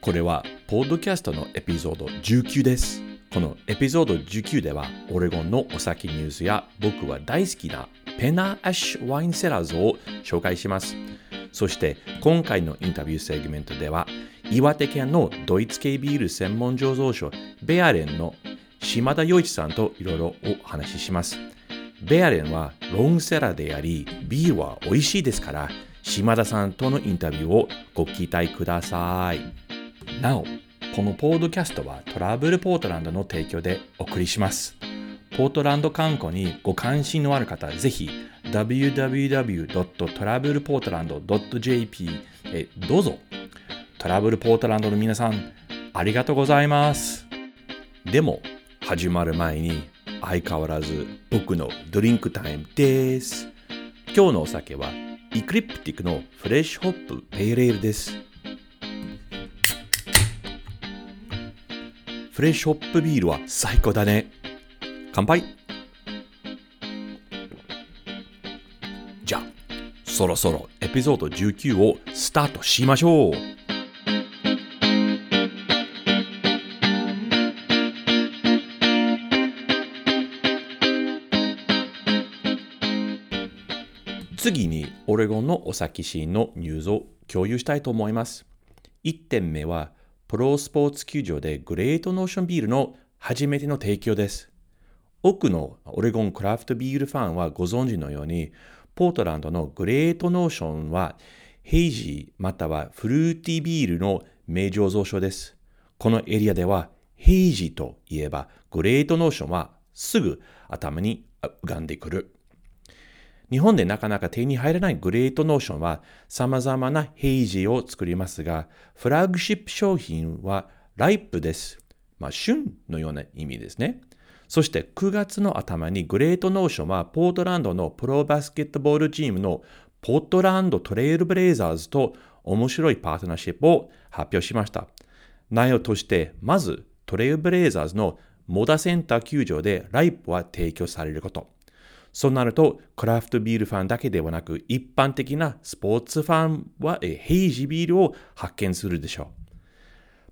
これは、ポッドキャストのエピソード19です。このエピソード19では、オレゴンのお酒ニュースや僕は大好きなペナアッシュワインセラーズを紹介します。そして今回のインタビューセグメントでは岩手県のドイツ系ビール専門醸造所ベアレンの島田洋一さんといろいろお話しします。ベアレンはロングセラーでありビールは美味しいですから島田さんとのインタビューをご期待ください。なお、このポードキャストはトラブルポートランドの提供でお送りします。ポートランド観光にご関心のある方、ぜひ www.travelportland.jp へどうぞ。トラブルポートランドの皆さん、ありがとうございます。でも、始まる前に相変わらず僕のドリンクタイムです。今日のお酒はイクリプティックのフレッシュホップペイレールです。フレッシュホップビールは最高だね。乾杯じゃあ、そろそろエピソード19をスタートしましょう次にオレゴンのお酒シーンのニュースを共有したいと思います。1点目は、プロスポーツ球場で Great Notion ビールの初めての提供です。多くのオレゴンクラフトビールファンはご存知のように、ポートランドの Great Notion は、 hazy またはフルーティービールの名醸造所です。このエリアでは、 hazy といえば、 Great Notion はすぐ頭に浮かんでくる。日本でなかなか手に入らない Great Notion は様々な hazy を作りますが、フラッグシップ商品は Ripe です。まあ、旬のような意味ですね。そして9月の頭に Great Notion はポートランドのプロバスケットボールチームのポートランドトレイルブレイザーズと面白いパートナーシップを発表しました。内容として、まずトレイルブレイザーズのモーダセンター球場でライプは提供されること。そうなると、クラフトビールファンだけではなく、一般的なスポーツファンは hazy ビールを発見するでしょう。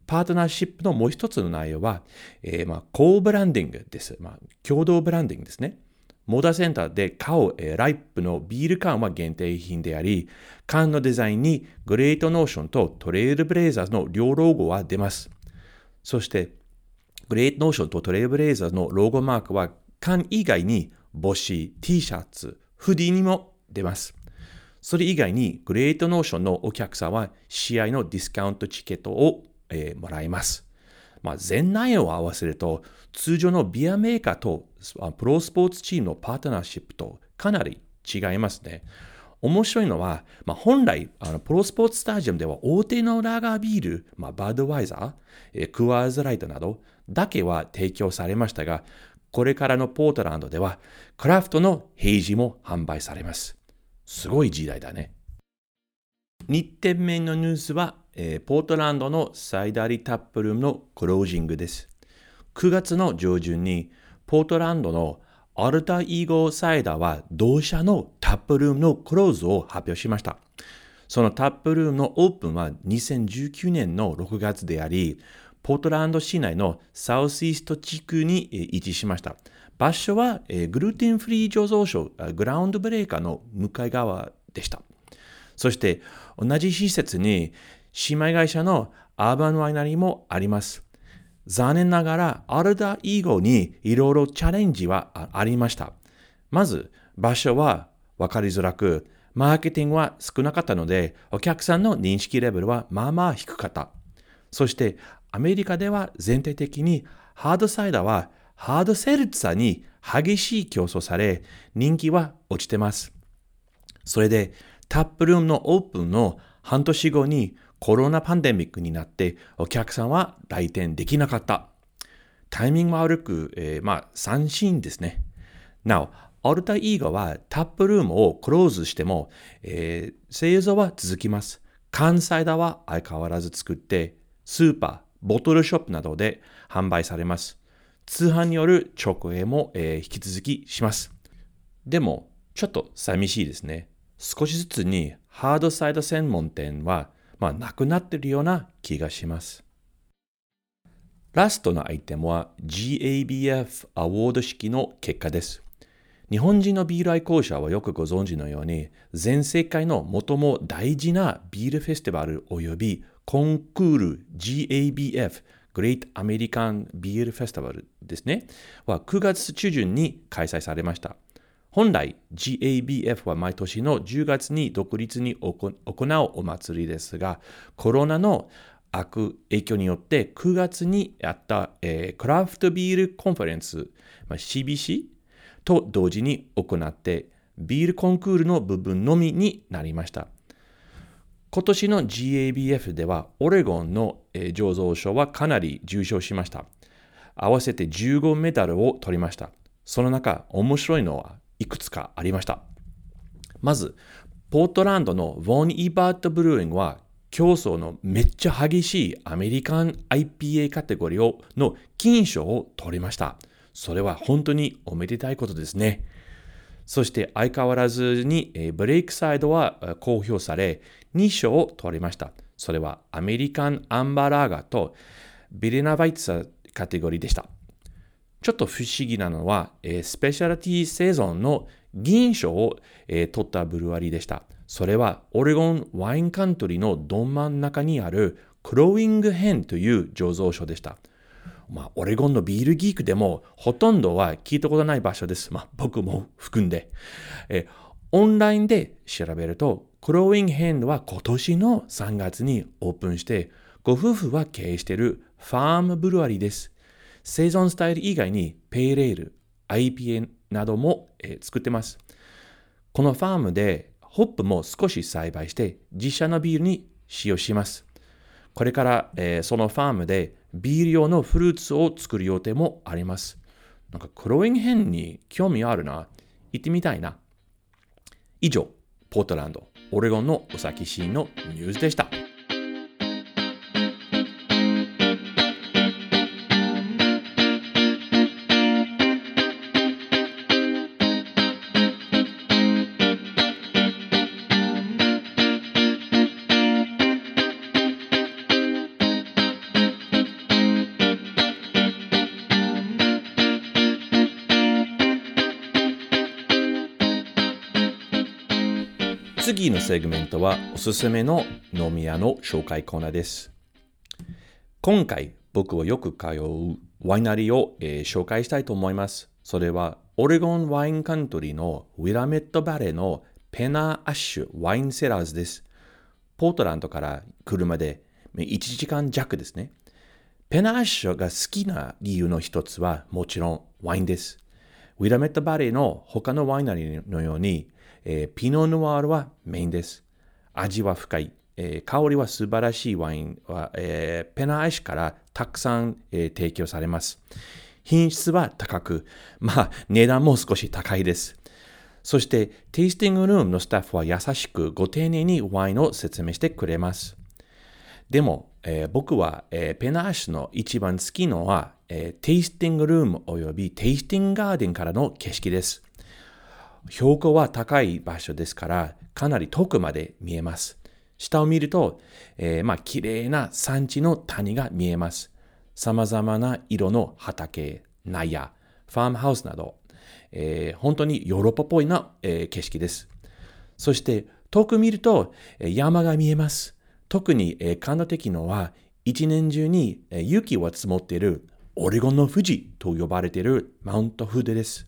パートナーシップのもう一つの内容は、えー、まあ、 co-branding です。まあ、共同ブランディングですね。モーダセンターで買う、えー、ライプのビール缶は限定品であり、缶のデザインにグレートノーションとトレイルブレイザーズの両ロゴは出ます。そして、グレートノーションとトレイルブレイザーズのロゴマークは缶以外に帽子、T シャツ、フーディにも出ます。それ以外に、グレートノーションのお客さんは試合のディスカウントチケットを、えー、もらいます。まあ、全内容を合わせると、通常のビアメーカーとプロスポーツチームのパートナーシップとかなり違いますね。面白いのは、まあ、本来あの、プロスポーツスタジアムでは大手のラガービール、まあ、バドワイザー、えー、クワーズライトなどだけは提供されましたが、これからのポートランドでは、クラフトの平時も販売されます。すごい時代だね。2点目のニュースは、えー、ポートランドのサイダーリタップルームのクロージングです。9月の上旬に、ポートランドのアルタイーゴーサイダーは同社のタップルームのクローズを発表しました。そのタップルームのオープンは2019年の6月であり、ポートランド市内のサウスイースト地区に位置しました。場所はグルテンフリー醸造所グラウンドブレーカーの向かい側でした。そして同じ施設に姉妹会社のアーバンワイナリーもあります。残念ながらアルダイーゴにいろいろチャレンジはありました。まず場所は分かりづらく、マーケティングは少なかったので、お客さんの認識レベルはまあまあ低かった。そしてアメリカでは全体的にハードサイダーはハードセルツァに激しい競争され、人気は落ちてます。それで、タップルームのオープンの半年後にコロナパンデミックになってお客さんは来店できなかった。タイミング悪く、えー、まあ、三振ですね。なお、アルタイーガはタップルームをクローズしても、えー、製造は続きます。関西ダは相変わらず作って、スーパー、ボトルショップなどで販売されます。通販による直営も、えー、引き続きします。でも、ちょっと寂しいですね。少しずつにハードサイド専門店は、まあ、なくなっているような気がします。ラストのアイテムは GABF アワード式の結果です。日本人のビール愛好者はよくご存知のように、全世界の最も大事なビールフェスティバル及びコンクール GABF Great American Beer Festival ですね、は9月中旬に開催されました。本来 GABF は毎年の10月に独立に行うお祭りですが、コロナの悪影響によって9月にやった、えー、クラフトビールコンファレンス、まあ、CBC と同時に行ってビールコンクールの部分のみになりました。今年の GABF ではオレゴンの、醸造所はかなり重賞しました。合わせて15メダルを取りました。その中、面白いのはいくつかありました。まず、ポートランドのヴォン・イバート・ブルーイングは競争のめっちゃ激しいアメリカン IPA カテゴリーの金賞を取りました。それは本当におめでたいことですね。そして相変わらずにブレイクサイドは公表され2賞を取りました。それはアメリカンアンバラーガとビレナバイツァカテゴリーでした。ちょっと不思議なのは、スペシャルティーセゾンの銀賞を取ったブルワリーでした。それはオレゴンワインカントリーのど真ん中にあるクローイングヘンという醸造所でした。まあ、オレゴンのビールギークでもほとんどは聞いたことない場所です。まあ、僕も含んで。えオンラインで調べると、クローインヘンドは今年の3月にオープンして、ご夫婦は経営しているファームブルワリーです。生存スタイル以外にペイレール、IPA なども、えー、作ってます。このファームでホップも少し栽培して自社のビールに使用します。これから、えー、そのファームでビール用のフルーツを作る予定もあります。なんかクローインヘンに興味あるな。行ってみたいな。以上、ポートランド、オレゴンのお先シーンのニュースでした。次のセグメントはおすすめの飲み屋の紹介コーナーです。今回僕はよく通うワイナリーを、えー、紹介したいと思います。それはオレゴンワインカントリーのウィラメットバレーのペナーアッシュワインセラーズです。ポートランドから車で1時間弱ですね。ペナーアッシュが好きな理由の一つはもちろんワインです。ウィラメットバレーの他のワイナリーのようにえー、ピノヌワールはメインです。味は深い。えー、香りは素晴らしいワインは、えー、ペナアイシからたくさん、えー、提供されます。品質は高く、まあ値段も少し高いです。そして、テイスティングルームのスタッフは優しくご丁寧にワインを説明してくれます。でも、えー、僕は、えー、ペナーシュの一番好きのは、えー、テイスティングルームおよびテイスティングガーデンからの景色です。標高は高い場所ですから、かなり遠くまで見えます。下を見ると、えー、まあ、綺麗な山地の谷が見えます。様々な色の畑、納屋、ファームハウスなど、えー、本当にヨーロッパっぽいな、えー、景色です。そして、遠く見ると、山が見えます。特に、えー、感動的のは、一年中に、えー、雪は積もっているオレゴンの富士と呼ばれているマウントフーデです。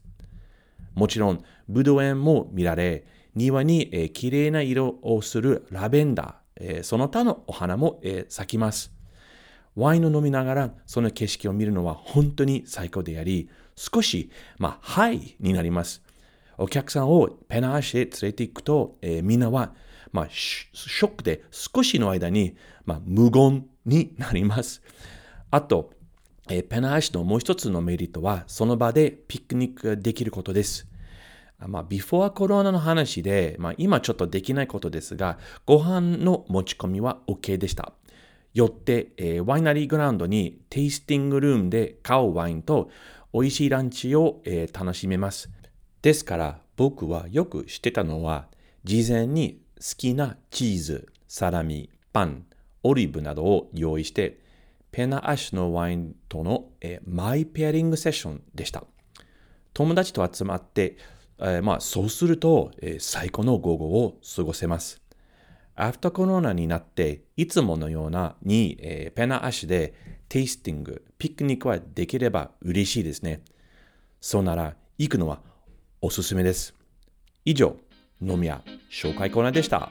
もちろん、ブドウ園も見られ、庭に、えー、綺麗な色をするラベンダー、えー、その他のお花も、えー、咲きます。ワインを飲みながらその景色を見るのは本当に最高であり、少し、まあ、ハイになります。お客さんをペナーシへ連れて行くと、えー、みんなは、まあ、ショックで少しの間に、まあ、無言になります。あと、えペナーシのもう一つのメリットは、その場でピクニックができることです。まあ、ビフォーコロナの話で、まあ、今ちょっとできないことですが、ご飯の持ち込みは OK でした。よって、えー、ワイナリーグラウンドにテイスティングルームで買うワインと美味しいランチを、えー、楽しめます。ですから僕はよく知ってたのは事前に好きなチーズ、サラミ、パン、オリーブなどを用意してペナアッシュのワインとの、えー、マイペアリングセッションでした。友達と集まって、えー、まあ、そうすると、えー、最高の午後を過ごせます。アフターコロナになって、いつものようなに、えー、ペナ足でテイスティング、ピクニックはできれば嬉しいですね。そうなら、行くのはおすすめです。以上、飲み屋紹介コーナーでした。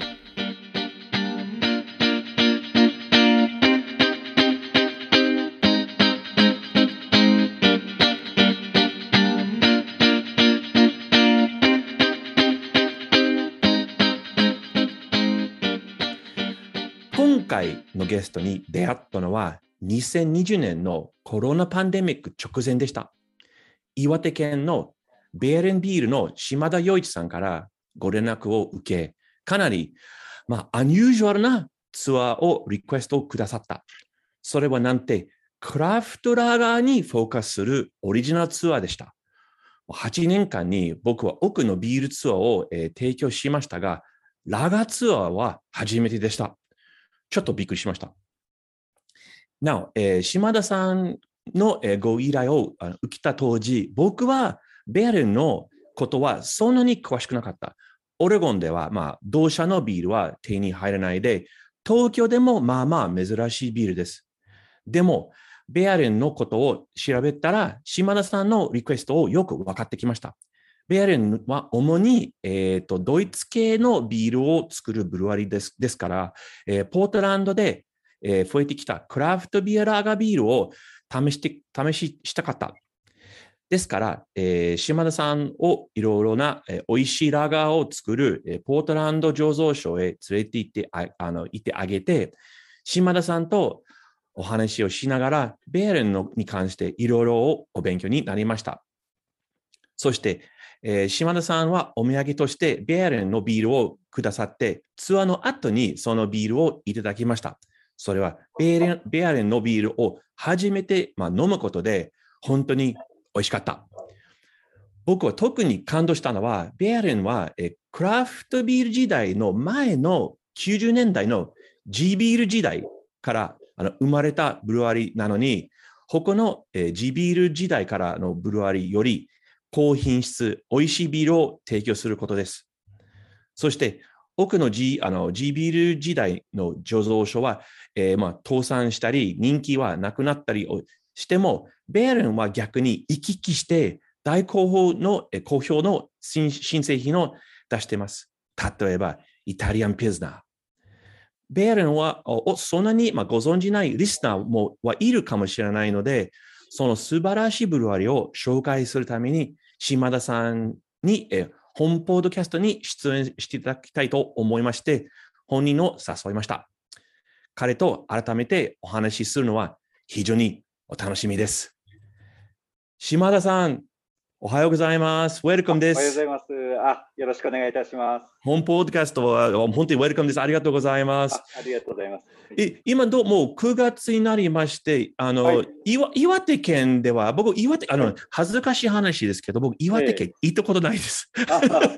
回のゲストに出会ったのは2020年のコロナパンデミック直前でした。岩手県のベーレンビールの島田洋一さんからご連絡を受け、かなり、まあ、アニュージュアルなツアーをリクエストをくださった。それはなんて、クラフトラガーにフォーカスするオリジナルツアーでした。8年間に僕は奥のビールツアーを、えー、提供しましたが、ラガーツアーは初めてでした。ちょっとびっくりしました。なお、えー、島田さんの、えー、ご依頼をあの受けた当時、僕はベアレンのことはそんなに詳しくなかった。オレゴンでは、まあ、同社のビールは手に入らないで、東京でもまあまあ珍しいビールです。でも、ベアレンのことを調べたら、島田さんのリクエストをよく分かってきました。ベアレンは主に、えーと、ドイツ系のビールを作るブルワリですですから、えー、ポートランドで、えー、増えてきたクラフトビアラーガビールを試して試ししたかった。ですから、えー、島田さんをいろいろな、えー、美味しいラガーを作る、えー、ポートランド醸造所へ連れて行ってああの行ってあげて、島田さんとお話をしながら、ベアレンのに関していろいろお勉強になりました。そして、えー、島田さんはお土産としてベアレンのビールをくださって、ツアーの後にそのビールをいただきました。それはベアレンベアレンのビールを初めて、まあ、飲むことで本当に美味しかった。僕は特に感動したのは、ベアレンはえクラフトビール時代の前の90年代の G ビール時代からあの生まれたブルワリーなのに、他の、えー、G ビール時代からのブルワリーより高品質、美味しいビールを提供することです。そして、奥の G, あの G ビール時代の醸造所は、えー、まあ、倒産したり、人気はなくなったりしても、ベーレンは逆に行き来して、大好評の、好評の新製品を出しています。例えば、イタリアンピズナー。ベーレンはそんなに、まあ、ご存じないリスナーもはいるかもしれないので、その素晴らしいブルワリを紹介するために、島田さんに、え本ポードキャストに出演していただきたいと思いまして、本人を誘いました。彼と改めてお話しするのは非常にお楽しみです。島田さん、おはようございます。ウェルカムです。おはようございます。あ、よろしくお願いいたします。本ポッドキャストは本当にウェルカムです。ありがとうございます。ありがとうございます。え今どう？もう9月になりまして、あの、はい、岩岩手県では、僕、岩手、あの、恥ずかしい話ですけど、僕、岩手県行ったことないです。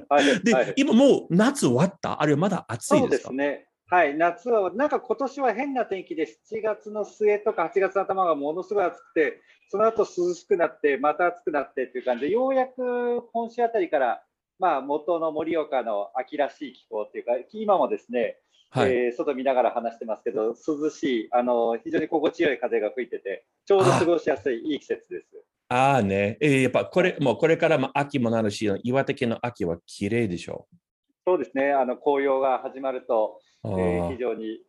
はい、で、はい、今もう夏終わった？あるいはまだ暑いですか？そうですね。はい、夏は、なんか今年は変な天気で、7月の末とか8月の頭がものすごい暑くて、その後涼しくなって、また暑くなってっていう感じで、ようやく今週あたりから、まあ、元の盛岡の秋らしい気候っていうか、今もですね、はい、えー、外見ながら話してますけど、涼しい、あの非常に心地よい風が吹いてて、ちょうど過ごしやすいいい季節です。ああね、えー、やっぱこれ、もうこれからも秋もなるし、岩手県の秋は綺麗でしょう。そうですね、あの紅葉が始まると、えー、非常に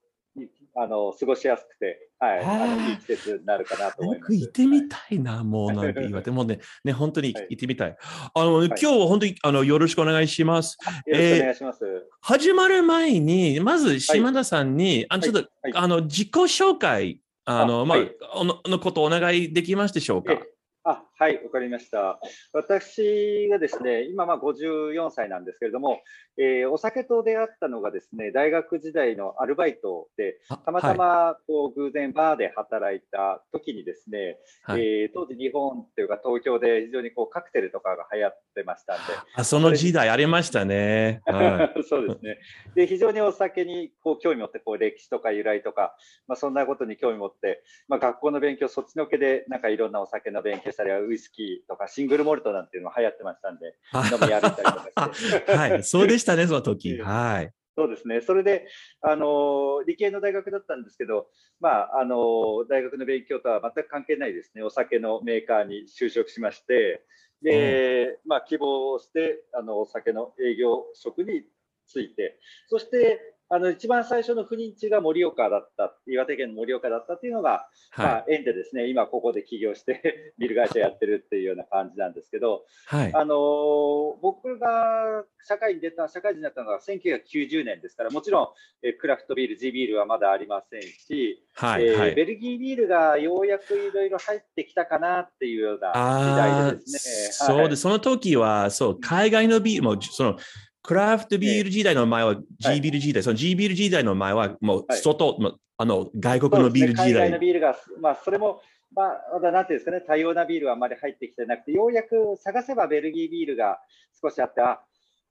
あの過ごしやすくて、はい、あーあのいい季節になるかなと思います。僕行ってみたいな、もうなんて言われて、もうね、ね、本当にはい行ってみたい。あの、今日は本当にあのよろしくお願いします。よろしくお願いします。始まる前に、まず島田さんに、あのちょっと、はいあの自己紹介、あの、まあ、ののことお願いできますでしょうか？えあはい、わかりました。私がですね、今、まあ、54歳なんですけれども、えーお酒と出会ったのがですね、大学時代のアルバイトで、あたまたまこう偶然バーで働いた時にですね、はいはいえー当時日本っていうか東京で非常にこうカクテルとかが流行ってましたんで、あその時代ありましたね。は そうですね。で、非常にお酒にこう興味持って、こう歴史とか由来とか、まあ、そんなことに興味持って、まあ、学校の勉強、そっちのけで、なんかいろんなお酒の勉強したり、ウイスキーとかシングルモルトなんていうのも流行ってましたんで、い。飲み歩いたりとかして。はい、そうでしたね、その時。ええはい。そうですね。それで、あの理系の大学だったんですけど、まあ、あの大学の勉強とは全く関係ないですね、お酒のメーカーに就職しまして、で、まあ、希望して、あの、お酒の営業職について、そして、あの、一番最初の赴任地が盛岡だった、岩手県の盛岡だったっていうのが、まはあ、縁でですね、今ここで起業して、ビル会社やってるっていうような感じなんですけど、い。はい。あのー僕が社会に出た、社会人になったのが1990年ですから、もちろん、えークラフトビール、地ビールはまだありませんし、はい。えーはい。ベルギービールがようやくいろいろ入ってきたかなっていうような時代でですね。そうです。その時は、そう、海外のビールも、その、クラフトビール時代の前は G ビール時代、その G ビール時代の前は、もうはい。外、もうあの、外国のビール時ですね海外の代。ビールが、まあ、それも、まあ、まだなんていうんですかね、多様なビールはあまり入ってきてなくて、ようやく探せばベルギービールが少しあって、あ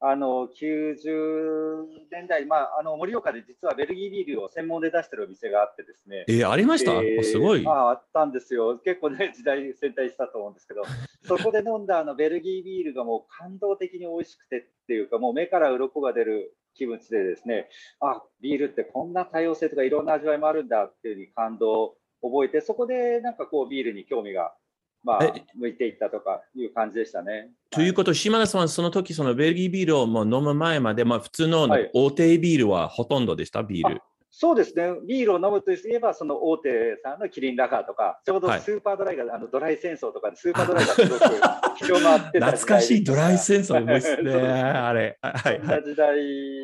あの90年代、まあ、あの盛岡で実はベルギービールを専門で出してるお店があってですね、えーありました、えーすごい。あああったんですよ、結構ね、時代戦隊したと思うんですけど、そこで飲んだあのベルギービールがもう感動的に美味しくてっていうか、もう目から鱗が出る気持ちでですね、あビールってこんな多様性とかいろんな味わいもあるんだっていうふうに感動を覚えて、そこでなんかこうビールに興味が、まあえ、向いていったとかいう感じでしたね。ということ、島田さんはその時、そのベルギービールをもう飲む前まで、まあ普通のはい。大手ビールはほとんどでした、ビール。そうですね、ビールを飲むといえば、その大手さんのキリンラガーとか、ちょうどはいスーパードライが、あのドライ戦争とかで、スーパードライがすごく 広まってた懐かしいドライ戦争ですね、あれ。はい。は。ない時代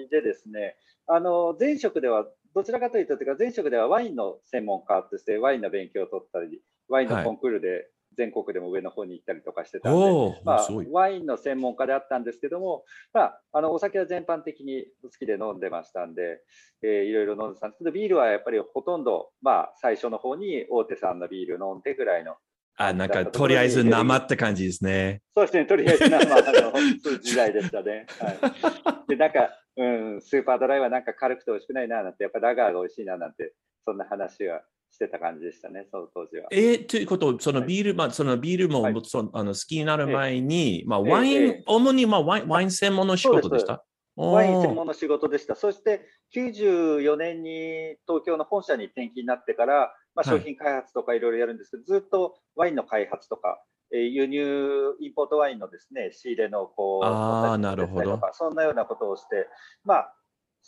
でですね、あの前職では、どちらかというと、というか前職ではワインの専門家として、ワインの勉強を取ったり、ワインのコンクールで全国でも上の方に行ったりとかしてたんで、まあワインの専門家であったんですけども、まあ、あのお酒は全般的に好きで飲んでましたんで、えーいろいろ飲んでたんですけど、ビールはやっぱりほとんど、まあ、最初の方に大手さんのビール飲んでぐらいの、あ、なんか、とりあえず生って感じですね。そうですね、とりあえず、まあ、あの 時代でしたね。はい、で、なんか、うん、スーパードライはなんか軽くて美味しくないななんて、やっぱラガーが美味しいななんて、そんな話はしてた感じでしたね、その当時は。えーということ、そのはい。ビール、まあ、そのビールも、はい。そのあの好きになる前に、まあ、ええワイン、ええ。主に、まあ、ワインワイン専門の仕事でした？ワイン専門の仕事でした。そして94年に東京の本社に転勤になってから、まあ、はい。商品開発とかいろいろやるんですけど、ずっとワインの開発とか、えー輸入、インポートワインのですね、仕入れのこう、あなるほど。とかそんなようなことをして、まあ、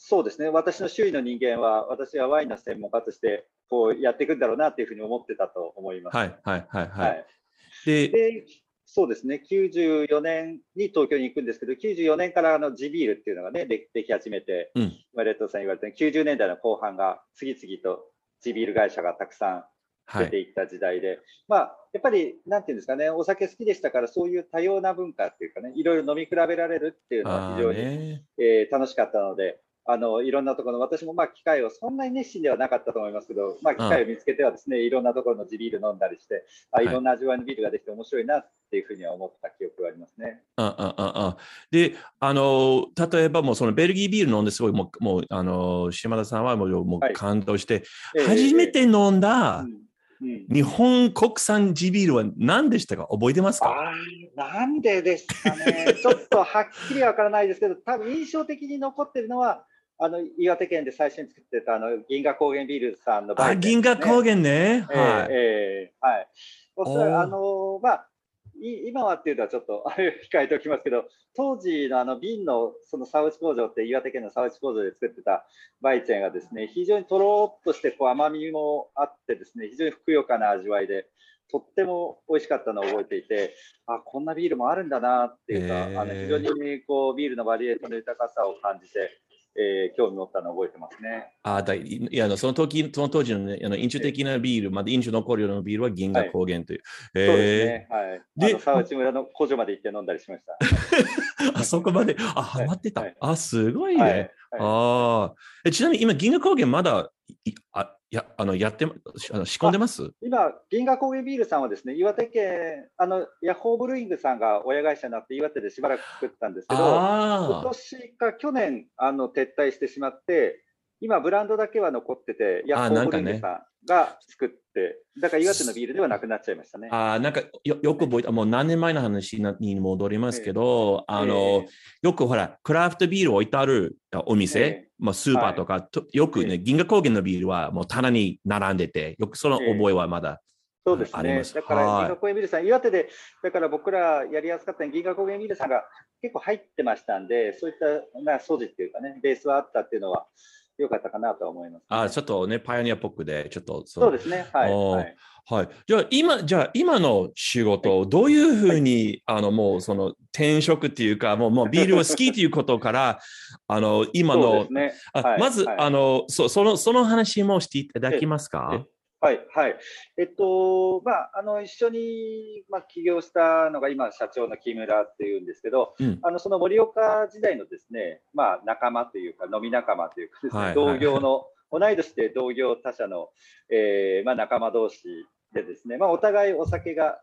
そうですね、私の周囲の人間は、私はワインの専門家として、こうやっていくんだろうなというふうに思ってたと思います。はい、はい、はい、は。はいいで、で、そうですね、94年に東京に行くんですけど、94年からあの地ビールっていうのがね、ででき始めて、うん今、レッドさん言われたように90年代の後半が次々と地ビール会社がたくさんはい。出ていった時代で、まあ、やっぱり、なんていうんですかね、お酒好きでしたから、そういう多様な文化っていうかね、いろいろ飲み比べられるっていうのはあ非常に。えー楽しかったので、あのいろんなところの、私もまあ機会を、そんなに熱心ではなかったと思いますけど、まあ、機会を見つけてはですね、い。ろんなところの地ビール飲んだりして、あはい。いろんな味わいのビールができて面白いなっていうふうには思った記憶がありますね。ああああで、あの、例えばもうそのベルギービール飲んですごい、もう、もうあの、島田さんはもうもうはい。感動して、えー初めて飲んだうんうん。日本国産地ビールは何でしたか？覚えてますか？あーなんでですかね、ちょっとはっきりわからないですけど、多分印象的に残ってるのは、あの岩手県で最初に作ってたあの銀河高原ビールさんのあ、銀河高原、原ね。えーはい。えーはい。おそらくあのまあい今はっていうのはちょっとあれ控えておきますけど、当時のあの瓶のその沢内工場って岩手県の沢内工場で作ってたバイチェンがですね、非常にとろっとしてこう甘みもあってですね、非常にふくよかな味わいで、とっても美味しかったのを覚えていて、あ、こんなビールもあるんだなっていうか、あの非常にこうビールのバリエーションの豊かさを感じて、えー、興味持ったのを覚えてますね。あだいやその時その当時の,、ね、あの飲酒的なビール、まだ飲酒残るようなビールは銀河高原という。はい、そうですね。はい。で、沢内村の工場まで行って飲んだりしました。あそこまで、あ、ハマってた。はい、あ、すごいね。はい、ああ。ちなみに今、銀河高原まだあやあのやってあの仕込んでます？今、銀河高原ビールさんはですね、岩手県、あのヤッホーブルーイングさんが親会社になって岩手でしばらく作ったんですけど、今年か去年あの撤退してしまって、今、ブランドだけは残ってて、ヤッホーブルーイングさんが作って、だから岩手のビールではなくなっちゃいましたね。ああ、なんかよよく覚えた、もう何年前の話に戻りますけど、えー、あの、えー、よくほら、クラフトビール置いてあるお店、えー、まあ、スーパーとか、はい、よくね、銀河高原のビールはもう棚に並んでて、よくその覚えはまだ。そうですね。だから、銀河高原ビールさん、岩手で、だから僕らやりやすかった銀河高原ビールさんが結構入ってましたんで、そういったな掃除っていうかね、ベースはあったっていうのは、よかったかなと思います、ね、あちょっとね、パイオニアっぽくで、ちょっとそう。ですね。はい。はい、はい、じゃあ、今、じゃあ、今の仕事、どういうふうに、はい、あの、もう、その、転職っていうか、もう、もうビールを好きということから、あの、今の、ね。はい、まず、あの、そその、その話もしていただけますか？はい、はい。えっと、まあ、あの、一緒に、まあ、起業したのが今、社長の木村っていうんですけど、うん、あの、その盛岡時代のですね、まあ、仲間というか、飲み仲間というかですね、はい、同業の、同い年で同業他社の、えー、まあ、仲間同士でですね、まあ、お互いお酒が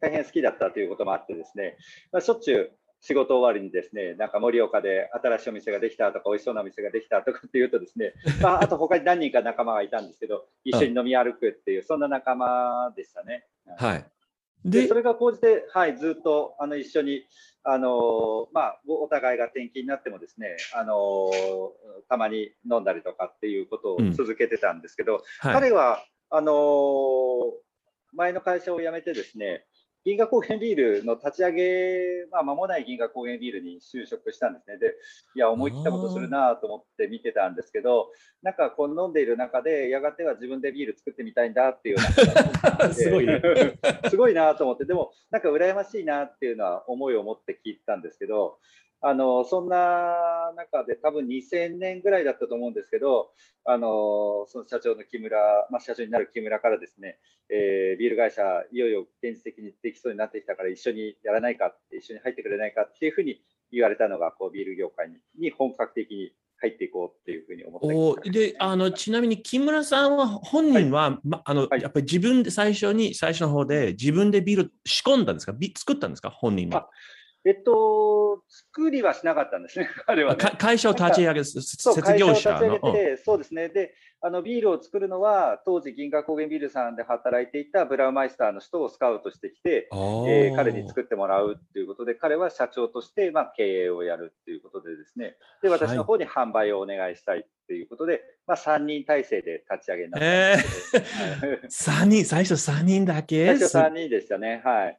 大変好きだったということもあってですね、まあ、しょっちゅう仕事終わりにですね、なんか盛岡で新しいお店ができたとか、美味しそうなお店ができたとかっていうとですね、まあ、あと他に何人か仲間がいたんですけど、一緒に飲み歩くっていう、そんな仲間でしたね。はい。で、それが講じて、はい、ずっとあの一緒に、あのまあ、お互いが転勤になってもですね、あのたまに飲んだりとかっていうことを続けてたんですけど、うんはい、彼はあの前の会社を辞めてですね、銀河高原ビールの立ち上げ、まあ、間もない銀河高原ビールに就職したんですね。で、いや、思い切ったことするなと思って見てたんですけど、なんかこう飲んでいる中で、やがては自分でビール作ってみたいんだっていうような。すごい、ね、すごいなと思って、でも、なんか羨ましいなっていうのは思いを持って聞いたんですけど、あのそんな中で多分2000年ぐらいだったと思うんですけど、あのその社長の木村、まあ、社長になる木村からですね、えー、ビール会社、いよいよ現実的にできそうになってきたから一緒にやらないかって、一緒に入ってくれないかっていうふうに言われたのが、こうビール業界にに本格的に入っていこうっていうふうに思って、であのちなみに木村さんは本人は、はい、ま、あの、はい、やっぱり自分で最初に最初の方で自分でビール仕込んだんですか？作ったんですか？本人は。えっと、作りはしなかったんですね、彼は、ね、会社を立ち上げ、設業者の。そうですね。で、あのビールを作るのは、当時、銀河高原ビールさんで働いていたブラウマイスターの人をスカウトしてきて、えー、彼に作ってもらうということで、彼は社長として、まあ、経営をやるということでですね、で私の方に販売をお願いしたいということで、はい、まあ、3人体制で立ち上げになったえー、3人、最初3人だけ？最初3人でしたね。はい。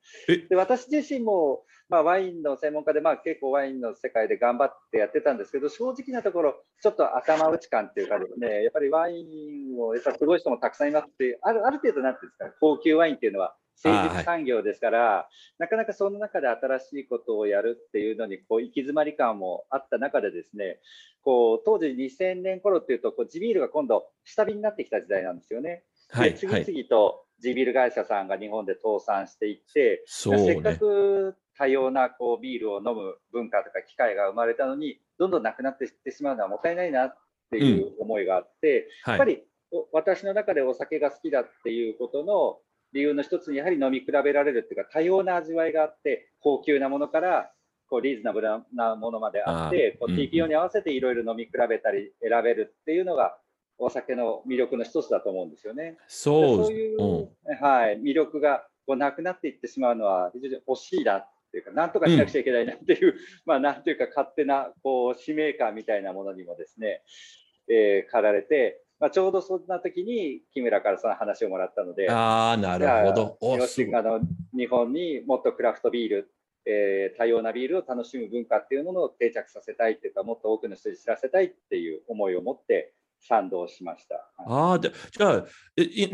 で私自身もまあ、ワインの専門家で、まあ、結構ワインの世界で頑張ってやってたんですけど、正直なところ、ちょっと頭打ち感っていうかですね、やっぱりワインをやっぱすごい人もたくさんいますし、あるある程度なんていうんですか、高級ワインっていうのは誠実産業ですから、はい、なかなかその中で新しいことをやるっていうのにこう行き詰まり感もあった中でですね、こう当時2000年頃っていうとこう地ビールが今度下火になってきた時代なんですよね。はい、次々と地ビール会社さんが日本で倒産していって、ね、せっかく多様なこうビールを飲む文化とか機会が生まれたのに、どんどんなくなっていってしまうのはもったいないなっていう思いがあって、うんはい、やっぱり私の中でお酒が好きだっていうことの理由の一つに、やはり飲み比べられるっていうか、多様な味わいがあって、高級なものからこうリーズナブルなものまであって、こう TPO に合わせていろいろ飲み比べたり選べるっていうのが、お酒の魅力の一つだと思うんですよね。そうそういう、うん、はい、魅力がこうなくなっていってしまうのは非常に惜しいなっていうか、なんとかしなくちゃいけないなっていう、うん、まあ、なんというか、勝手な、こう、使命感みたいなものにもですね、えー、駆られて、まあ、ちょうどそんな時に木村からその話をもらったので、ああ、なるほど。あの日本にもっとクラフトビールえー、多様なビールを楽しむ文化っていうものを定着させたいっていうか、もっと多くの人に知らせたいっていう思いを持って賛同しました。ああ、じゃ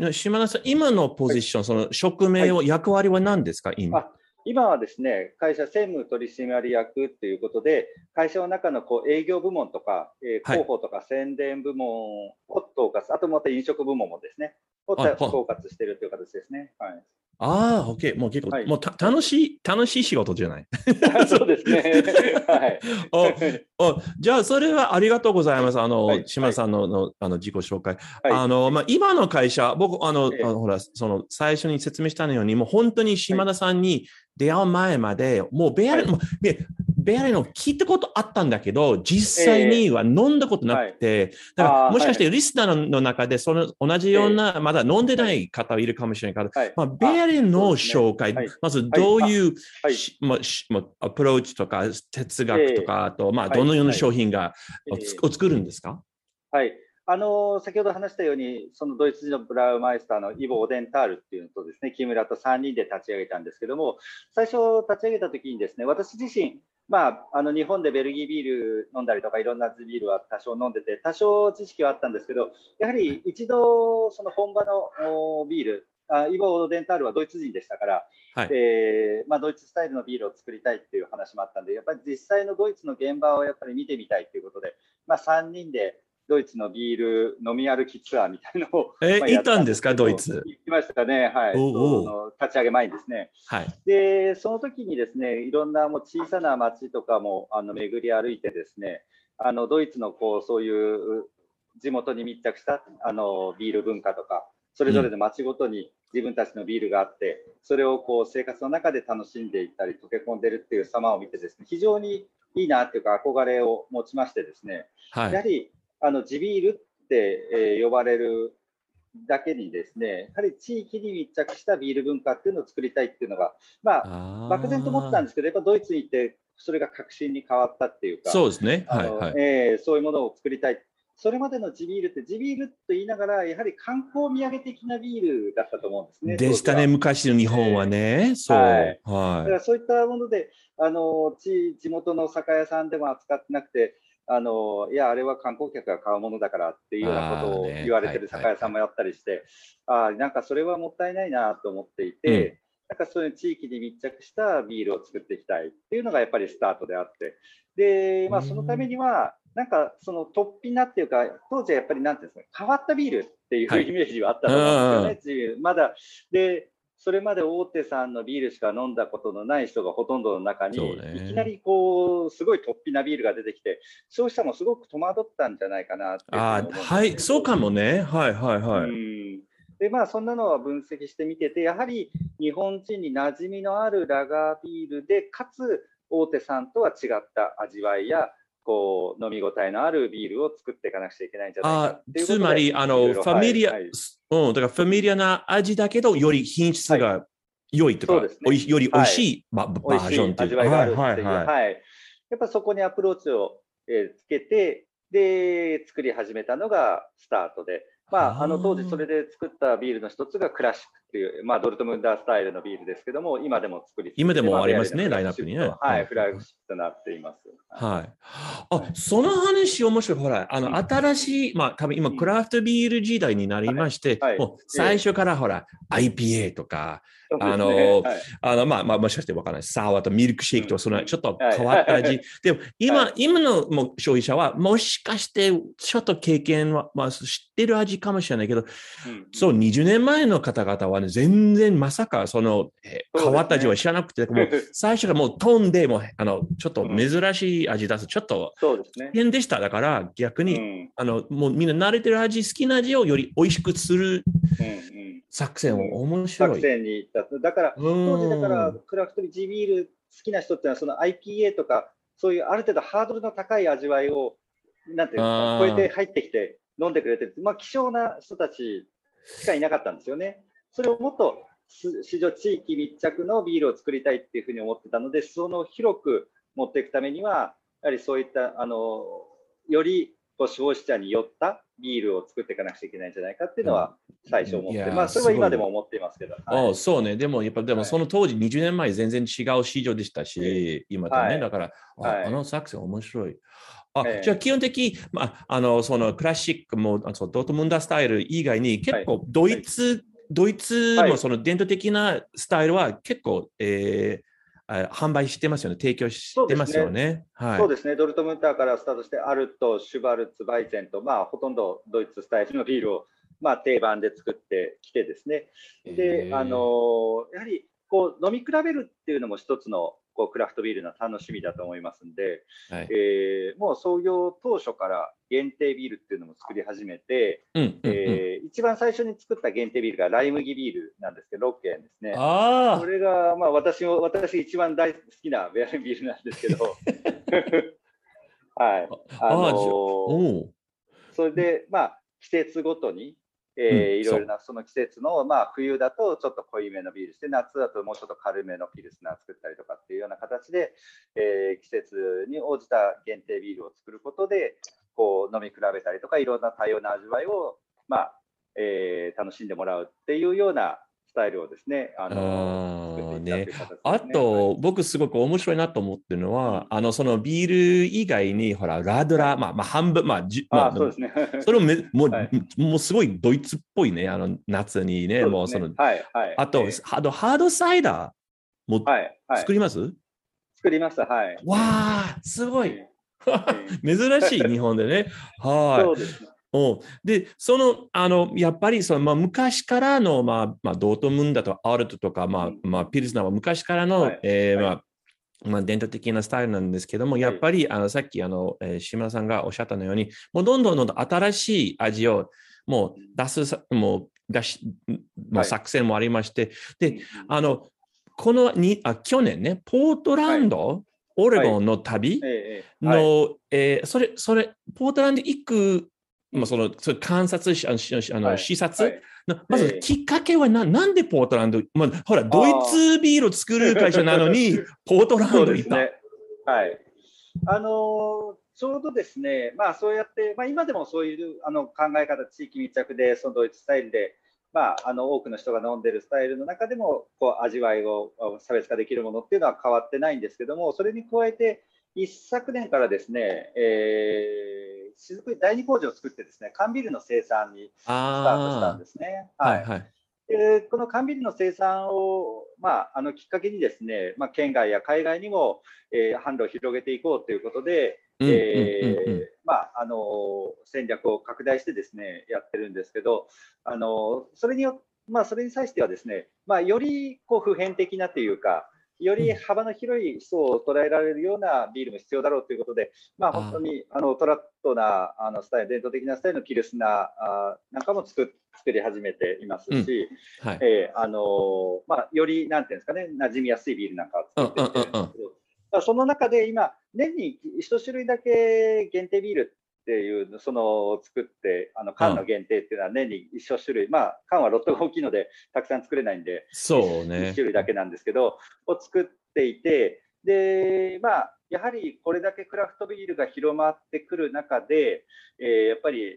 あ、島田さん、今のポジション、はい、その職名を、はい、役割は何ですか、今？今はですね、会社専務取締役っていうことで、会社の中のこう営業部門とか、えー、広報とか宣伝部門を統括、はい、あとまた飲食部門もですね、を統括しているという形ですね。はいああ、OK。もう結構、はい、もうた楽しい、楽しい仕事じゃない？そうですね。はい。おじゃあ、それはありがとうございます。あの、はい、島田さんののあの自己紹介。はい、あの、まあ、今の会社、僕、あの、えあのほら、その、最初に説明したように、もう本当に島田さんに出会う前まで、もうベアレ、はい、ベアレの聞いたことあったんだけど、実際には飲んだことなくて、えー、だからもしかしてリスナーの中でその同じような、まだ飲んでない方いるかもしれないから、まあ、ベアレの紹介、ね、まずどういう、まあ、アプローチとか哲学とか、あと、まあ、どのような商品が、を作るんですか？はいあの先ほど話したように、そのドイツ人のブラウマイスターのイボ・オデンタールっていうのとですね、木村と3人で立ち上げたんですけども、最初立ち上げた時にですね、私自身、まあ、あの日本でベルギービール飲んだりとかいろんなビールは多少飲んでて多少知識はあったんですけどやはり一度その本場のビールあイボ・デンタールはドイツ人でしたから、はい、えー、まあ、ドイツスタイルのビールを作りたいっていう話もあったんでやっぱり実際のドイツの現場をやっぱり見てみたいということで、まあ、3人でドイツのビール飲み歩きツアーみたいなのを、えー、行ったんですか、ドイツ。行きましたね、はい。おう立ち上げ前にですね。はい、で、その時にですね、いろんなもう小さな町とかもあの巡り歩いてですね、あのドイツのこうそういう地元に密着したあのビール文化とか、それぞれの町ごとに自分たちのビールがあって、うん、それをこう生活の中で楽しんでいったり、溶け込んでるっていう様を見てですね、非常にいいなっていうか憧れを持ちましてですね、はい、やはりあの地ビールって、えー、呼ばれるだけにですね、やはり地域に密着したビール文化っていうのを作りたいっていうのが、まあ、漠然と思ってたんですけど、やっぱドイツに行って、それが革新に変わったっていうか、そうですね、はいはいえー、そういうものを作りたい。それまでの地ビールって、地ビールと言いながら、やはり観光土産的なビールだったと思うんですね。でしたね、昔の日本はね。えー、そう、はい。はい、だからそういったもので、あの地地元の酒屋さんでも扱ってなくて、あのいや、あれは観光客が買うものだからっていうようなことを言われてる酒屋さんもやったりして、あ、ねなんかそれはもったいないなと思っていて、うん、なんかそういう地域に密着したビールを作っていきたいっていうのがやっぱりスタートであって、で、まあ、そのためには、なんかその突飛なっていうか、当時はやっぱりなんていうんですか、変わったビールっていうイメージはあったと思うんですよね、はい、まだ。でそれまで大手さんのビールしか飲んだことのない人がほとんどの中に、いきなりこう、すごい突飛なビールが出てきて、消費者もすごく戸惑ったんじゃないかなってあはい、そうかもね。はいはいはい。うんでまあ、そんなのは分析してみてて、やはり日本人に馴染みのあるラガービールで、かつ大手さんとは違った味わいやこう飲み応えのあるビールを作っていかなくちゃいけないんじゃないかっていうつまり、あの、ファミリア、はい、うん、だからファミリアな味だけど、より品質が良いとか、はいね、より美味しい、はい、バージョンという。か。味わいがあるっていう、はい、はい、やっぱそこにアプローチを、えー、つけて、で、作り始めたのがスタートで、まあ、あの当時それで作ったビールの一つがクラシックっていう、まあ、ドルトムンダースタイルのビールですけども、今でも作り今でもありますね、ラインナップにね。はい、フラグシップとなっています。はい。あ、その話面白い。ほら、あの、新しい、まあ、多分今、クラフトビール時代になりまして、もう最初からほら、IPA とか、あの、はい、あの、まあ、まあ、もしかしてわからない。サワーとミルクシェイクとそのちょっと変わった味。でも、今、今のも消費者は、もしかしてちょっと経験は、まあ、知ってる味かもしれないけど、うん、そう、20年前の方々はね、全然まさかその、変わった味は知らなくて、ね、もう最初からもう飛んで、も、あの、ちょっと珍しい味出す。ちょっと変でした。だから、逆に、うん、あの、もうみんな慣れてる味、好きな味をより美味しくする。作戦を面白い。作戦に。だから、当時だから、クラフトビービール好きな人っていうのは、その IPA とか、そういうある程度ハードルの高い味わいを、なんていうか、超えて入ってきて飲んでくれてる、まあ、希少な人たちしかいなかったんですよね。それをもっと市場地域密着のビールを作りたいっていうふうに思ってたので、その広く持っていくためには、やはりそういった、あの、よりこう消費者に寄ったビールを作っていかなくちゃいけないんじゃないかっていうのは最初思って、まあそれは今でも思っていますけど。あはい。そうね。でも、やっぱ、でも、はい。その当時、20年前、全然違う市場でしたし、今とね、はい。だから、あはい。あの作戦面白い。あええ。じゃあ、基本的、まあ、あの、そのクラシックも、あそうドートムンダースタイル以外に、結構、ドイツ、ドイツはい。もその伝統的なスタイルは結構、えーあ販売してますよね、提供してますよね。はい。そうですね、ドルトムンターからスタートして、アルト、シュバルツ、バイゼンと、まあ、ほとんどドイツスタイルのビールを、まあ、定番で作ってきてですね、で、あのやはりこう飲み比べるっていうのも一つのこうクラフトビールの楽しみだと思いますんで、はい。えーもう創業当初から限定ビールっていうのも作り始めて、うんうんうん。えー一番最初に作った限定ビールがライ麦ビールなんですけど、6軒ですね。あこれが、まあ、私も私一番大好きなベアレンビールなんですけど、はい。あのあじゃおう。それで、まあ、季節ごとに、えーうんいろいろなその季節の、まあ、冬だとちょっと濃いめのビールして、夏だともうちょっと軽めのピルスナー作ったりとかっていうような形で、えー季節に応じた限定ビールを作ることで、こう飲み比べたりとか、いろんな多様な味わいを、まあえー楽しんでもらうっていうようなスタイルをですね、あのねあと、僕すごく面白いなと思ってるのは、あの、そのビール以外に、ほら、ラドラ、まあ、まあ、半分、まあ、じまあそうですね。それをめもう、はいもうすごいドイツっぽいね、あの、夏にね、もうその、はい、はい。あと、えーハード、ハードサイダーもはい、はい。作ります、作りました、はい。わあ、すごい。え 珍しい、日本でね。はい。そうですね。おで、その、あの、やっぱりその、まあ、昔からの、まあ、まあ、ドートムンダとアルトとか、まあうん、まあ、ピルスナーは昔からの、はい。えーはい。まあ、まあ、伝統的なスタイルなんですけども、いやっぱり、あの、さっき、あの、えー島田さんがおっしゃったのように、もうどんどんどんどん新しい味を、もう出すさ、もう出し、まあ、はい。作戦もありまして、で、あの、このに、あ、去年ね、ポートランド、オレゴンの旅、ええええ。はい。の、えーそれ、それ、ポートランド行く、まあ、その、それ観察し、あの、しあのはい視察、はいのまずええきっかけはな、なんでポートランド、まあ、ほら、ドイツビールを作る会社なのに、ポートランドた。ね。はい。あのーちょうどですね、まあそうやって、まあ今でもそういうあの考え方、地域密着で、そのドイツスタイルで、まああの多くの人が飲んでるスタイルの中でも、こう味わいをあ差別化できるものっていうのは変わってないんですけども、それに加えて、一昨年からですね、えー、雫第二工場を作ってですね、缶ビールの生産にスタートしたんあですね。あ、はい、はい。でこの缶ビールの生産を、まあ、あのきっかけにですね、まあ、県外や海外にも、えー販路を広げていこうということで、戦略を拡大してですねやってるんですけど、あのそれによまあ、それに際してはですね、まあ、よりこう普遍的なというか、より幅の広い層を捉えられるようなビールも必要だろうということで、まあ、本当にあのトラットなあのスタイル、伝統的なスタイルのピルスナーあなんかも作作り始めていますし、はい。えーあのーまあ、より、なんていうんですかね、馴染みやすいビールなんかを作っていってるんですけど、まあその中で今、年に一種類だけ限定ビールっていう、その作って、あの缶の限定っていうのは年に一種類、まあ、缶はロットが大きいので、たくさん作れないんで、そう1ね。種類だけなんですけど、を作っていて、で、まあ、やはりこれだけクラフトビールが広まってくる中で、えーやっぱり、え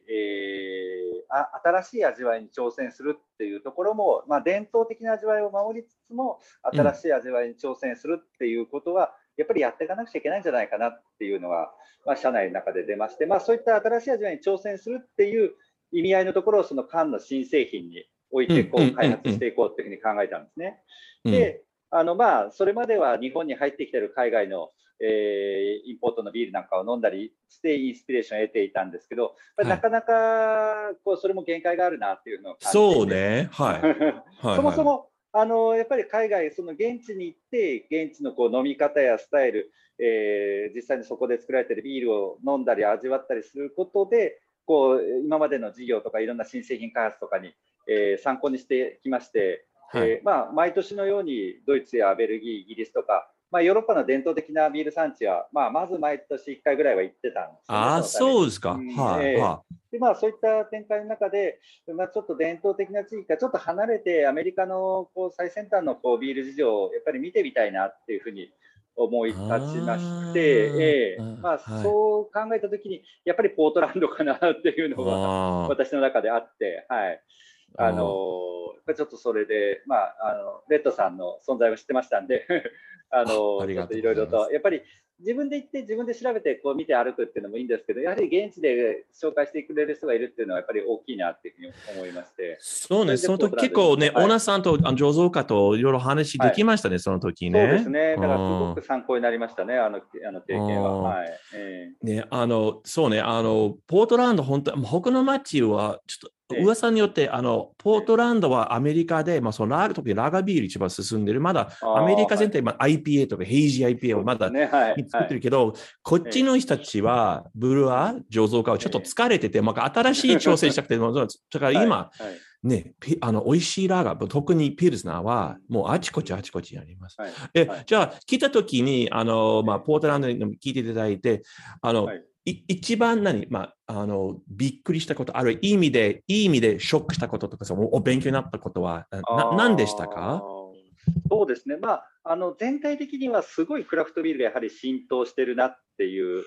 ーあ新しい味わいに挑戦するっていうところも、まあ、伝統的な味わいを守りつつも、新しい味わいに挑戦するっていうことは、やっぱりやっていかなくちゃいけないんじゃないかなっていうのが、まあ、社内の中で出まして、まあ、そういった新しい味わいに挑戦するっていう意味合いのところを、その缶の新製品に置いてこう開発していこうっていうふうに考えたんですね。うんで、あのまあ、それまでは日本に入ってきている海外の、えーインポートのビールなんかを飲んだりしてインスピレーションを得ていたんですけど、はいなかなかこうそれも限界があるなっていうのをそうね。はい。はいそもそもあのやっぱり海外、その現地に行って、現地のこう飲み方やスタイル、えー実際にそこで作られているビールを飲んだり味わったりすることで、こう今までの事業とかいろんな新製品開発とかに、えー参考にしてきまして、はい。えーまあ、毎年のようにドイツやベルギー、イギリスとか、まあ、ヨーロッパの伝統的なビール産地は、まあ、まず毎年1回ぐらいは行ってたんですああ、そうですか。うんはい。ええ。はでまあ、そういった展開の中で、まあ、ちょっと伝統的な地域からちょっと離れて、アメリカのこう最先端のこうビール事情をやっぱり見てみたいなっていうふうに思い立ちまして、ええ。まあ、そう考えたときに、やっぱりポートランドかなっていうのが私の中であって、はい。あのちょっとそれで、まあ、あのレッドさんの存在を知ってましたんで あのいろいろと、やっぱり自分で行って、自分で調べてこう見て歩くっていうのもいいんですけど、やはり現地で紹介してくれる人がいるっていうのは、やっぱり大きいなっていうふうに思いまして。そうね、その時結構ね、はい、オーナーさんと醸造家といろいろ話できましたね、はい、その時ね。そうですね、だからすごく参考になりましたね、あのあの経験は。はい。えー、ね、あのそうね、あのポートランド、本当、他の街はちょっと噂によって、あの、ポートランドはアメリカで、まあ、その特にラガビール一番進んでる。まだアメリカ全体、まあ、IPA とかヘイジー IPA をまだ作ってるけど、こっちの人たちは、ブルワー、醸造家はちょっと疲れてて、まあ、新しい挑戦したくて、だから今、ね、あの、美味しいラガー、特にピルスナーは、もうあちこちあちこちあります。え、じゃあ、来た時に、あの、まあ、ポートランドに聞いていただいて、あの、一番何、まあ、あの、びっくりしたこと、ある。いい意味で、いい意味でショックしたこととか、そのお勉強になったことは、な何でしたか？そうですね、まあ、あの全体的にはすごいクラフトビールがやはり浸透してるなっていう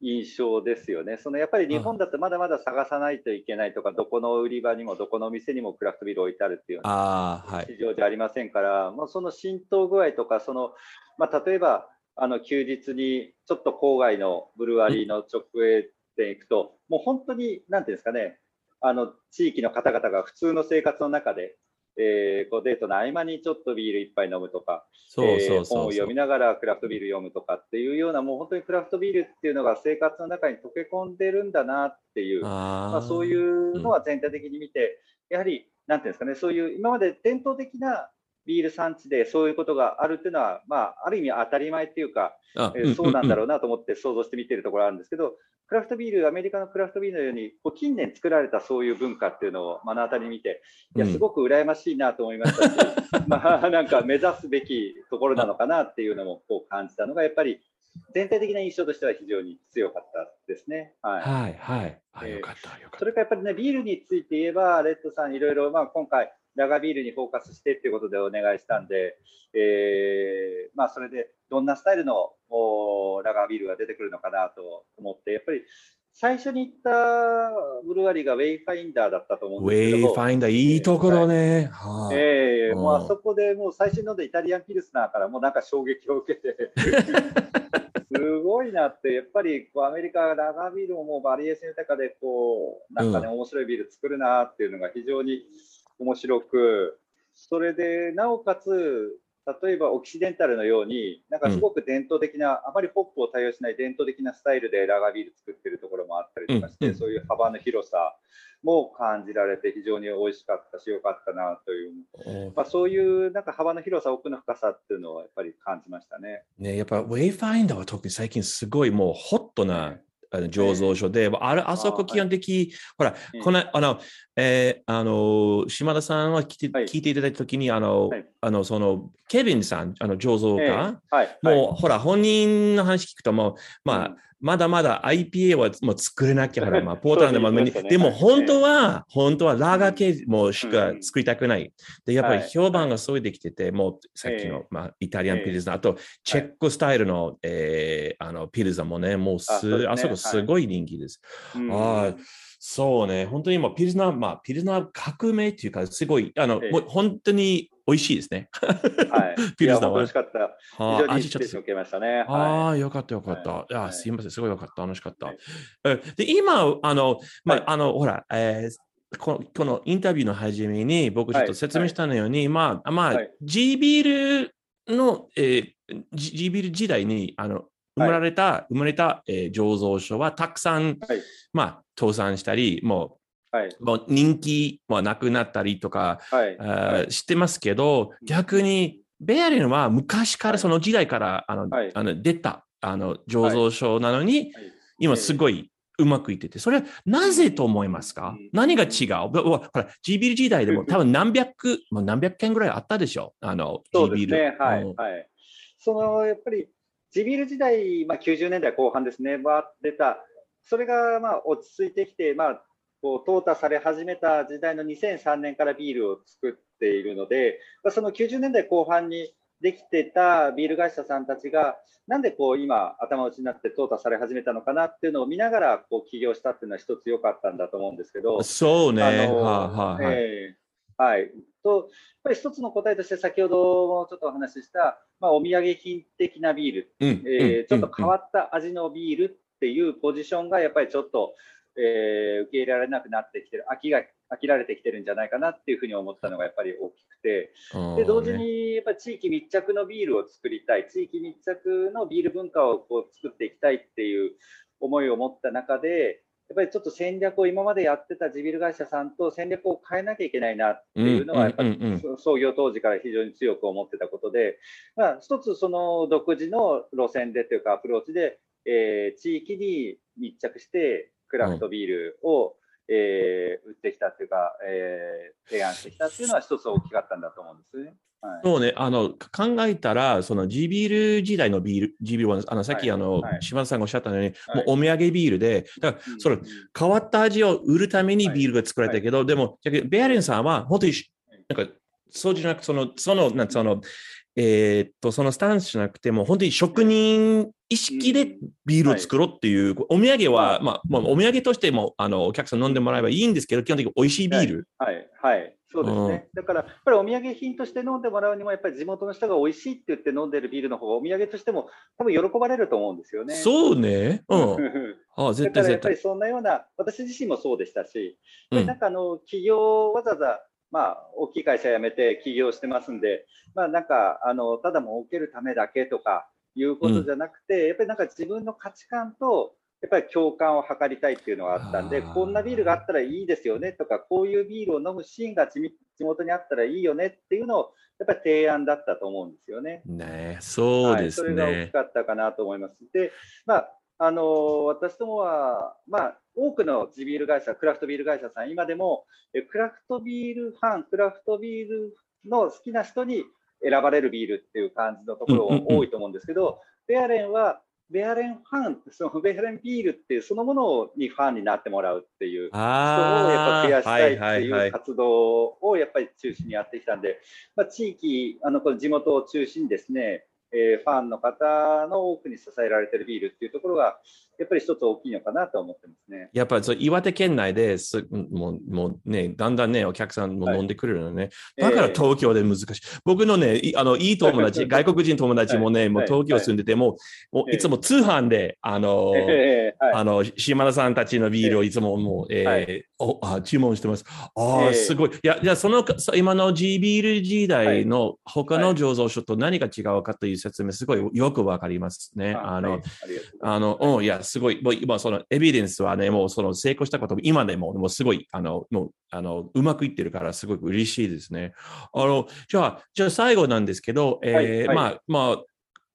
印象ですよね。そのやっぱり日本だとまだまだ探さないといけないとか、どこの売り場にもどこの店にもクラフトビール置いてあるっていう市場じゃありませんから、はい、まあ、その浸透具合とか、そのまあ、例えばあの休日にちょっと郊外のブルワリーの直営店行くと、もう本当に、なんていうんですかね、あの地域の方々が普通の生活の中で、えー、こうデートの合間にちょっとビール一杯飲むとか、本を読みながらクラフトビール読むとかっていうような、もう本当にクラフトビールっていうのが生活の中に溶け込んでるんだなっていう、あまあ、そういうのは全体的に見て、うん、やはり、なんていうんですかね、そういう今まで伝統的なビール産地でそういうことがあるっていうのは、まあ、ある意味当たり前っていうか、えー、そうなんだろうなと思って想像して見てるところあるんですけど、クラフトビール、アメリカのクラフトビールのように、こう近年作られたそういう文化っていうのを目の当たりに見て、いや、すごく羨ましいなと思いましたし、うん、まあ、なんか目指すべきところなのかなっていうのもこう感じたのが、やっぱり全体的な印象としては非常に強かったですね。はい、はい、はい。あ、よかった、よかった。それからやっぱりね、ビールについて言えば、レッドさんいろいろ、まあ今回、ラガビールにフォーカスしてっていうことでお願いしたんで、えー、まあ、それでどんなスタイルのラガービールが出てくるのかなと思って、やっぱり最初に行ったブルワリーがウェイファインダーだったと思うんですけど。ウェイファインダー、いいところね。はい、ええー、もうあそこでもう最初に飲んだイタリアンピルスナーからもうなんか衝撃を受けて すごいなって、やっぱりこうアメリカラガービールももうバリエーション豊かで、こう、なんかね、うん、面白いビール作るなっていうのが非常に面白く、それで、なおかつ、例えばオキシデンタルのように、なんかすごく伝統的な、うん、あまりホップを対応しない伝統的なスタイルでラガービール作ってるところもあったりとかして、うん、そういう幅の広さも感じられて、非常に美味しかったし、よかったなという、まあ、そういうなんか幅の広さ、奥の深さっていうのをやっぱり感じましたね。ねやっぱウェイファインダーは特に最近すごいもうホットな、あの醸造所で、あれ、あそこ基本的、ほら、この、あの、えー、あの、島田さんは聞い。て,、聞いていただいたときに、あの、あの、その、ケビンさん、あの、醸造家、もう、ほら、本人の話聞くともう、まあ、まだまだ IPA はもう作れなきゃ、まあ、ポートランドも、ね、でも本当は、本当はラーガー系もしか作りたくない。で、やっぱり評判がそうできてて、もうさっきの、まあ、イタリアンピルズあと、チェックスタイルの、えー、あのピルズもね、もうすあそこすごい人気です。ああそうね、本当に今、ピルズナー、まあ、ピルズナー革命っていうか、すごい、あの、もう本当に美味しいですね。はい。ピルスナーは。美味しかった。非常に味ちょっと受けましたね。ああ、よかったよかった。いや、すいません、すごいよかった。楽しかった。で、今、あの、まあ、あの、ほら、えー、このこのインタビューの初めに僕ちょっと説明したのように、まあ、まあ、G ビールの、えー、G ビール時代に、あの、生まれた、はい、生まれた、えー、醸造所はたくさん、はい、まあ、倒産したり、もうはい、もう人気はなくなったりとか、はい、してますけど、逆にベアリンは昔からその時代からあの、あの出たあの醸造所なのに、今すごいうまくいってて、それはなぜと思いますか、何が違う？ほら、G ビル時代でも多分何百、もう何百件ぐらいあったでしょ？あの、G ビル。ね、はい、はい。その、やっぱり、G ビル時代、まあ90年代後半ですね、は出た、それがまあ落ち着いてきて、まあこう淘汰され始めた時代の2003年からビールを作っているので、その90年代後半にできてたビール会社さんたちが、なんでこう今、頭打ちになって淘汰され始めたのかなっていうのを見ながらこう起業したっていうのは一つ良かったんだと思うんですけど、そうね。はいはいはい。えーはい。と、やっぱり一つの答えとして、先ほどもちょっとお話しした、まあ、お土産品的なビール、うんえーちょっと変っわった味のビールっていうポジションが、やっぱりちょっと、えー受け入れられなくなってきてる、飽きが飽きられてきてるんじゃないかなっていうふうに思ったのがやっぱり大きくて、たで同時にやっぱり地域密着のビールを作りたい、地域密着のビール文化をこう作っていきたいっていう思いを持った中で、やっぱりちょっと戦略を今までやってた地ビール会社さんと戦略を変えなきゃいけないなっていうのは、やっぱり創業当時から非常に強く思ってたことで、まあ、一つその独自の路線でというかアプローチで、えー地域に密着してクラフトビールを、えー売ってきたっていうか、えー提案してきたっていうのは一つ大きかったんだと思うんですね。はい。そうね、あの、考えたら、その G ビール時代のビール、G ビールは、あの、さっき、はい。あの、はい。島田さんがおっしゃったように、はい。もうお土産ビールで、だから、そのうん変わった味を売るためにビールが作られたけど、でも、ベアレンさんは、本当にし、なんか、そうじゃなく、その、その、なんその、えーっと、そのスタンスじゃなくても、本当に職人意識でビールを作ろうっていう、お土産は、はいまあ、まあ、お土産としても、あの、お客さん飲んでもらえばいいんですけど、基本的に美味しいビール。はい、はい、そうですね。だから、やっぱりお土産品として飲んでもらうにも、やっぱり地元の人が美味しいって言って飲んでるビールの方が、お土産としても、多分喜ばれると思うんですよね。そうね。うん。あだ絶対絶対やっぱり。そんなような、私自身もそうでしたし、うんなんかあの企業、わざわざ、まあ、大きい会社辞めて起業してますんで、まあ、なんかあのただ儲けるためだけとかいうことじゃなくて、やっぱりなんか自分の価値観と、やっぱり共感を図りたいっていうのがあったんで、こんなビールがあったらいいですよねとか、こういうビールを飲むシーンが地地元にあったらいいよねっていうのを、やっぱり提案だったと思うんですよね。ねそうですはい、それが大ねき。かったかなと思います。で、まあ、あの私どもは、まあ、多くの地ビール会社、クラフトビール会社さん、今でも、えクラフトビールファン、クラフトビールの好きな人に選ばれるビールっていう感じのところ多いと思うんですけど、ベアレンは、ベアレンファン、そのベアレンビールっていうそのものにファンになってもらうっていう人をやっぱ増やしたいっていう活動をやっぱり中心にやってきたんで、まあ、地域、あのこの地元を中心にですね、えーファンの方の多くに支えられてるビールっていうところが、やっぱり一つ大きいのかなと思ってますね。やっぱりそう岩手県内ですもうもうね、だんだんね、お客さんも飲んでくれるのね。だからえー東京で難しい。僕のね、いあのいい友達、外国人友達もね、はい。もう東京住んでて、もうもうえーいつも通販で、あの、えーはい。あの、島田さんたちのビールをいつももう、えーはい。おあ注文してます。ああ、えー。すごい。いや、じゃあその、そ今の G ビール時代の他の醸造所と何が違うかという説明、すごいよくわかりますね。あの、あの、うん、いや、すごい、もう今、そのエビデンスはね、もうその成功したことも今でも、もうすごい、あの、もう、あの、うまくいってるから、すごく嬉しいですね。あの、じゃあ、じゃあ最後なんですけど、えーはいはい。まあ、まあ、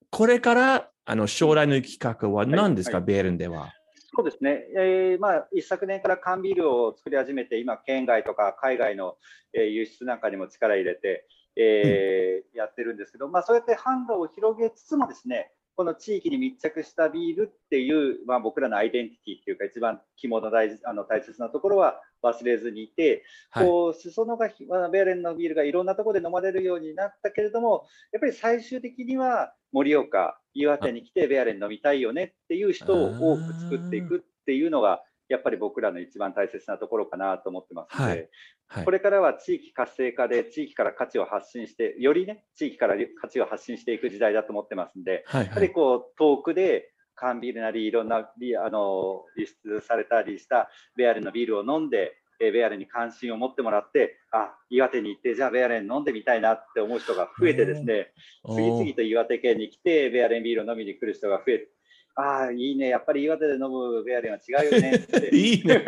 これから、あの、将来の企画は何ですか、はい。ベールンでは。そうですね、えーまあ、一昨年から缶ビールを作り始めて、今、県外とか海外の、えー輸出なんかにも力入れて、えーやってるんですけど、まあ、そうやって販路を広げつつもですね、この地域に密着したビールっていう、まあ、僕らのアイデンティティっていうか、一番肝の大事あの大切なところは忘れずにいて、はい。こう裾野がベーレンのビールがいろんなところで飲まれるようになったけれども、やっぱり最終的には盛岡、岩手に来てベアレン飲みたいよねっていう人を多く作っていくっていうのが、やっぱり僕らの一番大切なところかなと思ってますので、はいはいこ。れからは地域活性化で地域から価値を発信して、よりね、地域から価値を発信していく時代だと思ってますんで、はい。やっぱりはい。こう遠くで缶ビールなりいろんなビあの輸出されたりしたベアレンのビールを飲んで、えーベアレンに関心を持ってもらってあ岩手に行ってじゃあベアレン飲んでみたいなって思う人が増えてですね次々と岩手県に来てベアレンビールを飲みに来る人が増えてああいいね。やっぱり岩手で飲むベアレンは違うよねって。いいね。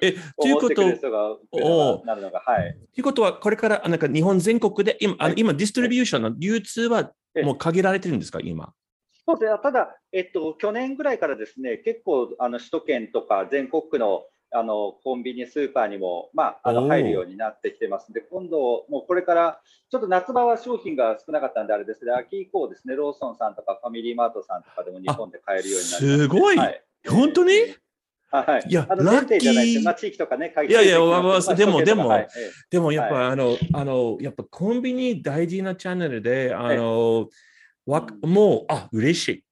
え、ということ、はい。ということは、これから、あなんか日本全国で、今、あのはい。今、ディストリビューションの流通はええ。もう限られてるんですか、今？そうですね、ただ、えっと、去年ぐらいからですね、結構、あの首都圏とか全国区のあのコンビニ、スーパーにも、まあ、あの入るようになってきてますんで、今度、もうこれから、ちょっと夏場は商品が少なかったんであれですけど、秋以降ですね、ローソンさんとかファミリーマートさんとかでも日本で買えるようになりますすごい。はい。本当に？はい。い。やあのラッキー。限定じゃないですよ。まあ、地域とかね、限いやいやまあまあでもでもはい。ええでもやっぱ、あの、あの、やっぱコンビニ大事なチャンネルで、あの、わもう、あ、嬉しい。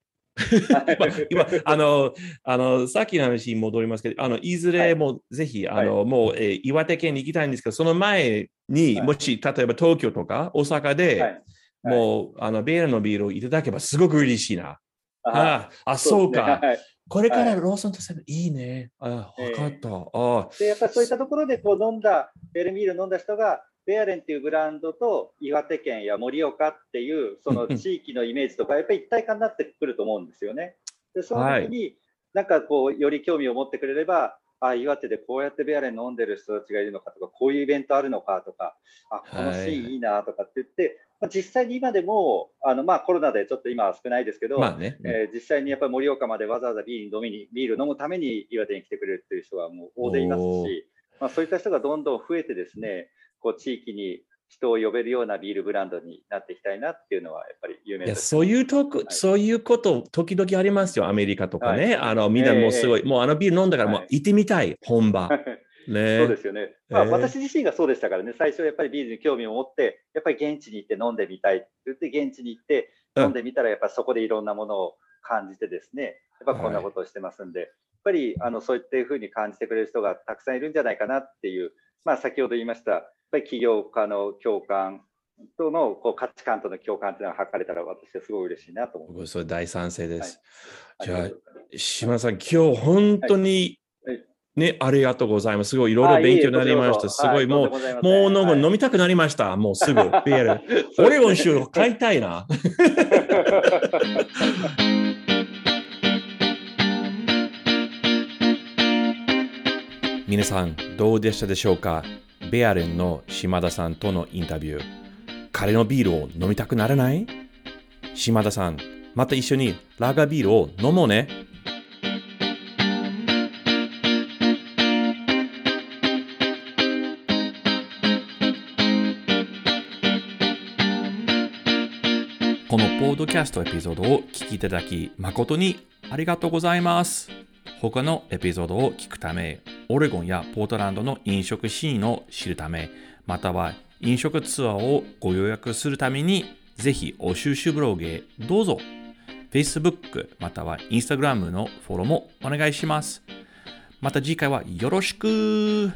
まあ今、あの、あの、さっきの話に戻りますけど、あの、いずれもぜひ、あの、もう、えー岩手県に行きたいんですけど、その前に、はい。もし、例えば東京とか大阪で、はい。もう、あの、ベールのビールをいただけばすごく嬉しいな。あああ、そうか。これからはい。ローソンとセブン、いいね。あ、わかった。あで、やっぱりそういったところでこう飲んだ、ベルミール飲んだ人が、ベアレンっていうブランドと岩手県や盛岡っていうその地域のイメージとか、やっぱり一体化になってくると思うんですよね。で、その時に、なんかこう、より興味を持ってくれれば、あ、岩手でこうやってベアレン飲んでる人たちがいるのかとか、こういうイベントあるのかとか、あ、このシーンいいなとかって言って、まあ、実際に今でも、あの、まあコロナでちょっと今は少ないですけど、まあね。えー実際にやっぱり盛岡までわざわざビール飲みにビール飲むために岩手に来てくれるっていう人はもう大勢いますし、まあ、そういった人がどんどん増えてですね、こう地域に人を呼べるようなビールブランドになっていきたいなっていうのはやっぱり有名です。そういうとこ、はいそういうこと、時々ありますよ、アメリカとかね。あのみんなもうすごい、もうあのビール飲んだから、もうはい行ってみたい、本場。ね。そうですよね。まあ、えー私自身がそうでしたからね、最初やっぱりビールに興味を持って、やっぱり現地に行って飲んでみたいって言って、現地に行ってうん飲んでみたら、やっぱりそこでいろんなものを感じてですね、やっぱこんなことをしてますんで、やっぱりあのそういったふうに感じてくれる人がたくさんいるんじゃないかなっていう、まあ、先ほど言いました、ぱり起業家の共感とのこう価値観との共感というのが図れたら、私はすごい嬉しいなと思います。僕、それ大賛成です。じゃあ島田さん、今日本当に、はいね、ありがとうございます。すごいいろいろ勉強になりました。すごい、もう、もう飲む飲みたくなりました。もうすぐ、ビール。オレゴン州買いたいな。皆さん、どうでしたでしょうか？ベアレンの島田さんとのインタビュー。彼のビールを飲みたくならない？島田さん、また一緒にラガービールを飲もうね。このポードキャストエピソードを聞きいただき誠にありがとうございます。他のエピソードを聞くため、オレゴンやポートランドの飲食シーンを知るため、または飲食ツアーをご予約するために、ぜひお収集ブログへどうぞ。Facebook または Instagram のフォローもお願いします。また次回はよろしく